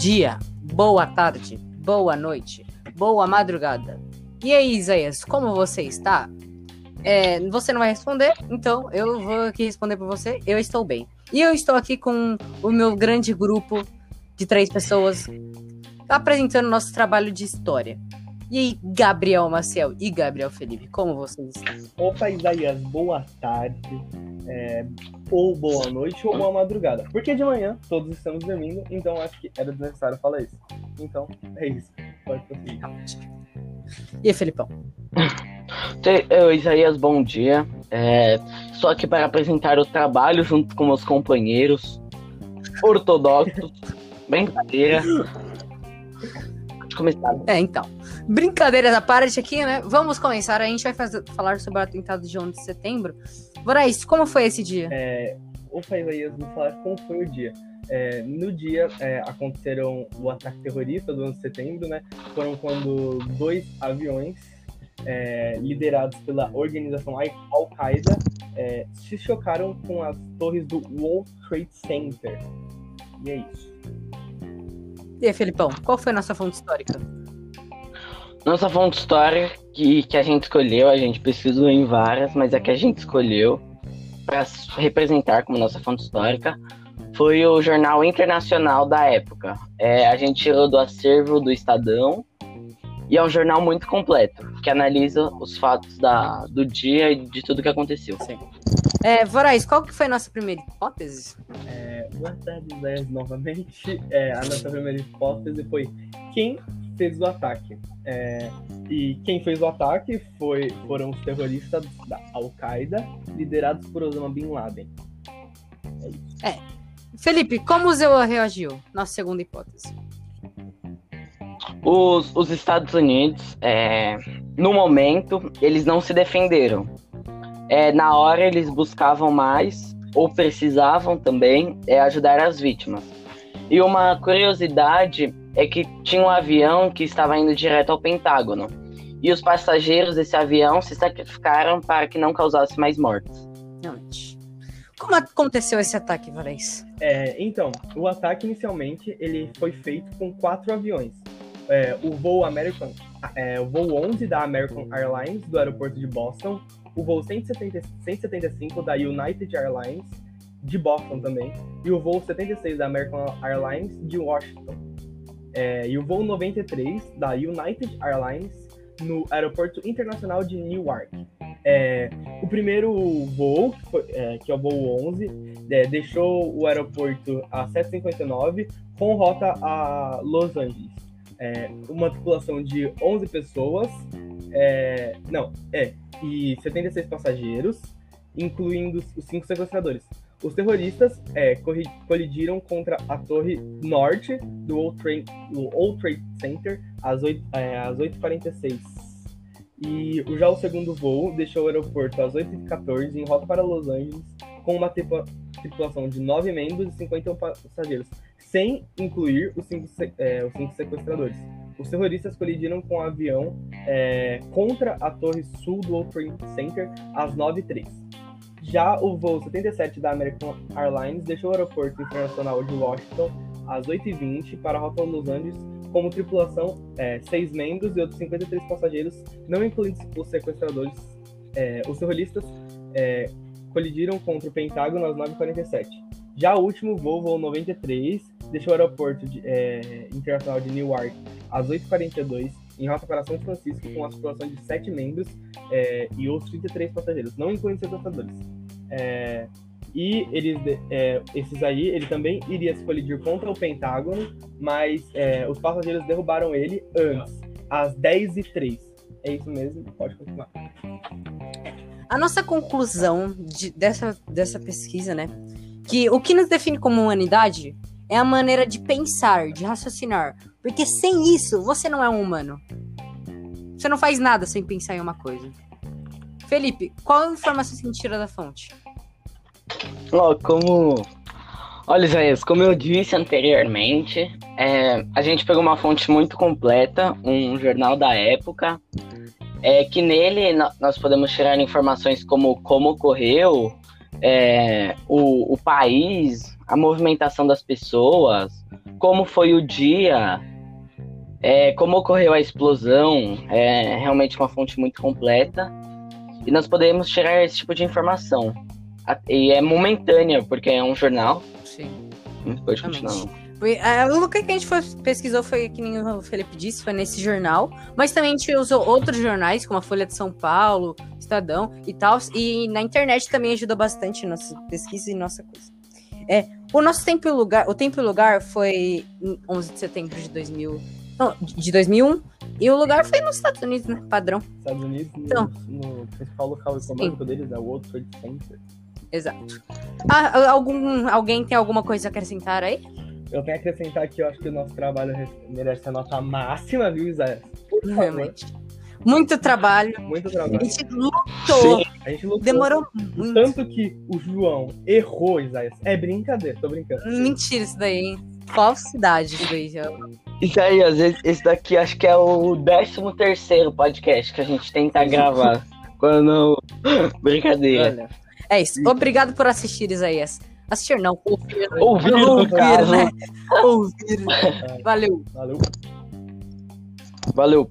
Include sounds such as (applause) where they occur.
dia, boa tarde, boa noite, boa madrugada. E aí, Isaías, como você está? É, você não vai responder, então eu vou aqui responder por você. Eu estou bem. E eu estou aqui com o meu grande grupo de três pessoas apresentando nosso trabalho de história. E aí, Gabriel Maciel e Gabriel Felipe, como vocês estão? Opa, Isaías, boa tarde, é, ou boa noite, ou boa madrugada. Porque de manhã todos estamos dormindo, então acho que era desnecessário falar isso. Então, é isso. Pode prosseguir. E aí, Felipão? Oi, Isaías, bom dia. É, estou aqui para apresentar o trabalho junto com meus companheiros ortodoxos. (laughs) Brincadeira. Pode começar. É, então. Brincadeiras à parte aqui, né? Vamos começar. A gente vai fazer, falar sobre o atentado de 11 de setembro. Voraz, como foi esse dia? É, opa, Isaías, me falar como foi o dia. É, no dia é, aconteceram o ataque terrorista do 11 de setembro, né? Foram quando dois aviões é, liderados pela organização Al-Qaeda é, se chocaram com as torres do World Trade Center. E é isso. E aí, Felipão, qual foi a nossa fonte histórica? Nossa fonte histórica que, que a gente escolheu, a gente pesquisou em várias, mas a que a gente escolheu para representar como nossa fonte histórica foi o jornal internacional da época. É, a gente tirou do acervo do Estadão e é um jornal muito completo, que analisa os fatos da, do dia e de tudo que aconteceu. Sim. É, Voraz, qual que foi a nossa primeira hipótese? É, boa tarde, Zé, novamente. É, a nossa primeira hipótese foi quem fez o ataque. É, e quem fez o ataque foi, foram os terroristas da Al-Qaeda, liderados por Osama Bin Laden. É isso. É. Felipe, como o Zewa reagiu? Nossa segunda hipótese. Os, os Estados Unidos, é, no momento, eles não se defenderam. É, na hora, eles buscavam mais, ou precisavam também, é, ajudar as vítimas. E uma curiosidade é que tinha um avião que estava indo direto ao Pentágono. E os passageiros desse avião se sacrificaram para que não causasse mais mortes. Realmente. Como aconteceu esse ataque, Valês? É, então, o ataque inicialmente ele foi feito com quatro aviões. É, o voo American, é, o voo 11 da American Airlines do aeroporto de Boston, o voo 170, 175 da United Airlines de Boston também, e o voo 76 da American Airlines de Washington. É, e o voo 93 da United Airlines no Aeroporto Internacional de Newark. É, o primeiro voo, que, foi, é, que é o voo 11, é, deixou o aeroporto às 7h59 com rota a Los Angeles. É, uma tripulação de 11 pessoas, é, não, é, e 76 passageiros, incluindo os cinco sequestradores. Os terroristas é, colidiram contra a torre norte do World Trade, do World Trade Center às, 8, é, 8h46. E já o segundo voo deixou o aeroporto às 8h14 em rota para Los Angeles com uma tripulação de 9 membros e 51 passageiros, sem incluir os cinco, é, os cinco sequestradores. Os terroristas colidiram com o um avião é, contra a torre sul do World Trade Center às 9h03. Já o voo 77 da American Airlines deixou o aeroporto internacional de Washington às 8h20 para a rota Los Angeles como tripulação, é, seis membros e outros 53 passageiros, não incluindo os sequestradores. É, os terroristas é, colidiram contra o Pentágono às 9h47. Já o último voo, voo 93, deixou o aeroporto de, é, internacional de Newark às 8h42 em rota para São Francisco com a tripulação de sete membros é, e outros 33 passageiros, não incluindo sequestradores. É, e eles, é, esses aí, ele também iria se colidir contra o Pentágono, mas é, os passageiros derrubaram ele antes, às 10h03. É isso mesmo, pode continuar. A nossa conclusão de, dessa, dessa pesquisa, né? Que o que nos define como humanidade é a maneira de pensar, de raciocinar. Porque sem isso, você não é um humano. Você não faz nada sem pensar em uma coisa. Felipe, qual informação você tira da fonte? Ó, como. Olha, Isaías, como eu disse anteriormente, é, a gente pegou uma fonte muito completa, um jornal da época, é, que nele nós podemos tirar informações como como ocorreu, é, o, o país, a movimentação das pessoas, como foi o dia, é, como ocorreu a explosão, é realmente uma fonte muito completa. E nós podemos tirar esse tipo de informação. A- E é momentânea, porque é um jornal. Sim. Pode continuar. É, o que a gente foi- pesquisou foi, que nem o Felipe disse, foi nesse jornal. Mas também a gente usou outros jornais, como a Folha de São Paulo, Estadão e tal. E na internet também ajuda bastante nossa pesquisa e nossa coisa. É, o nosso tempo e lugar, o tempo e lugar foi em 11 de setembro de 2000, não, de 2001. E o lugar foi nos Estados Unidos, né? Padrão. Estados Unidos, no, Então. no principal local econômico deles, é o World Trade Center. Exato. Ah, algum, alguém tem alguma coisa a acrescentar aí? Eu tenho que acrescentar que eu acho que o nosso trabalho re- merece a nota máxima, viu, Isaías? Por favor. Realmente. Muito trabalho. Muito A trabalho. gente lutou. A gente lutou. Demorou muito. tanto que o João errou, Isaías. É brincadeira, tô brincando. Mentira isso daí, hein? Falsidade isso daí. já. Isso aí, às vezes, esse daqui acho que é o 13 terceiro podcast que a gente tenta gravar. (laughs) Quando. (laughs) Brincadeira. Olha. É isso. Obrigado por assistir, Isaías. Assistir não, ouvir. né? Ouvir, no Ouvir, caso. né? Ouvir. (laughs) Valeu. Valeu. Valeu.